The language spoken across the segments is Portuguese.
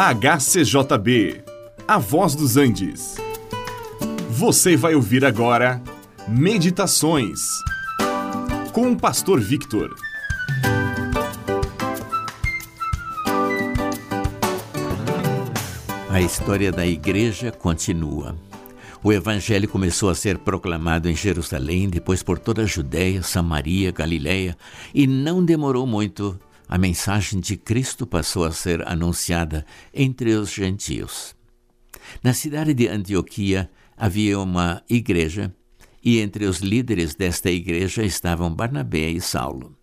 HCJB, A Voz dos Andes. Você vai ouvir agora Meditações com o Pastor Victor. A história da igreja continua. O evangelho começou a ser proclamado em Jerusalém, depois por toda a Judéia, Samaria, Galiléia, e não demorou muito a mensagem de Cristo passou a ser anunciada entre os gentios. Na cidade de Antioquia havia uma igreja, e entre os líderes desta igreja estavam Barnabé e Saulo.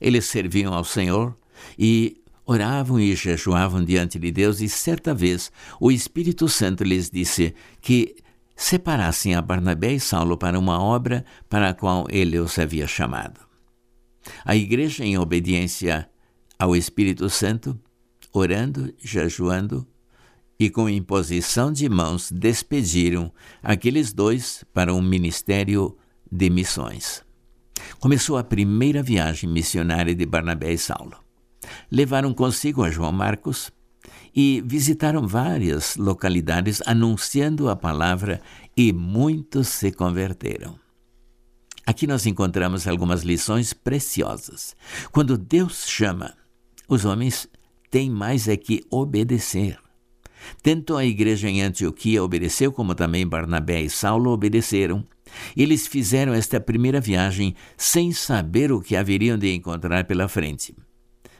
Eles serviam ao Senhor e oravam e jejuavam diante de Deus, e certa vez o Espírito Santo lhes disse que separassem a Barnabé e Saulo para uma obra para a qual ele os havia chamado. A igreja, em obediência ao Espírito Santo, orando, jejuando e com imposição de mãos despediram aqueles dois para um ministério de missões. Começou a primeira viagem missionária de Barnabé e Saulo. Levaram consigo a João Marcos e visitaram várias localidades anunciando a palavra e muitos se converteram. Aqui nós encontramos algumas lições preciosas. Quando Deus chama, os homens têm mais é que obedecer. Tanto a igreja em Antioquia obedeceu, como também Barnabé e Saulo obedeceram. Eles fizeram esta primeira viagem sem saber o que haveriam de encontrar pela frente.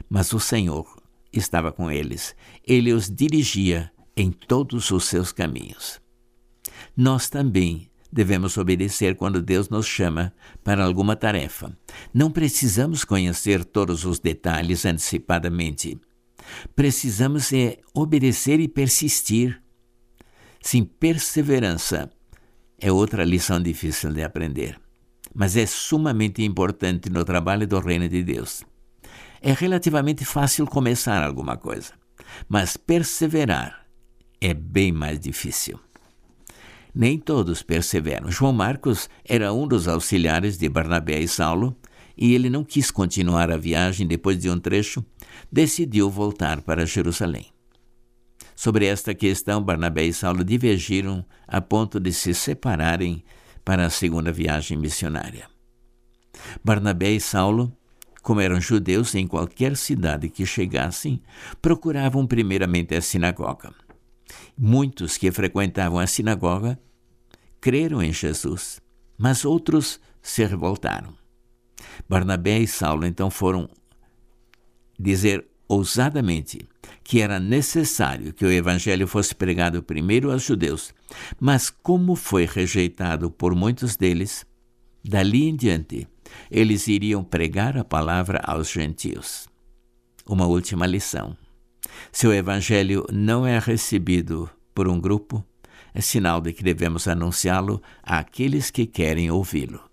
Mas o Senhor estava com eles. Ele os dirigia em todos os seus caminhos. Nós também devemos obedecer quando Deus nos chama para alguma tarefa. Não precisamos conhecer todos os detalhes antecipadamente. Precisamos é obedecer e persistir. Sim, perseverança é outra lição difícil de aprender, mas é sumamente importante no trabalho do reino de Deus. É relativamente fácil começar alguma coisa, mas perseverar é bem mais difícil. Nem todos perseveram. João Marcos era um dos auxiliares de Barnabé e Saulo, e ele não quis continuar a viagem depois de um trecho, decidiu voltar para Jerusalém. Sobre esta questão, Barnabé e Saulo divergiram a ponto de se separarem para a segunda viagem missionária. Barnabé e Saulo, como eram judeus em qualquer cidade que chegassem, procuravam primeiramente a sinagoga. Muitos que frequentavam a sinagoga creram em Jesus, mas outros se revoltaram. Barnabé e Saulo então foram dizer ousadamente que era necessário que o evangelho fosse pregado primeiro aos judeus, mas como foi rejeitado por muitos deles, dali em diante eles iriam pregar a palavra aos gentios. Uma última lição. Se o Evangelho não é recebido por um grupo, é sinal de que devemos anunciá-lo àqueles que querem ouvi-lo.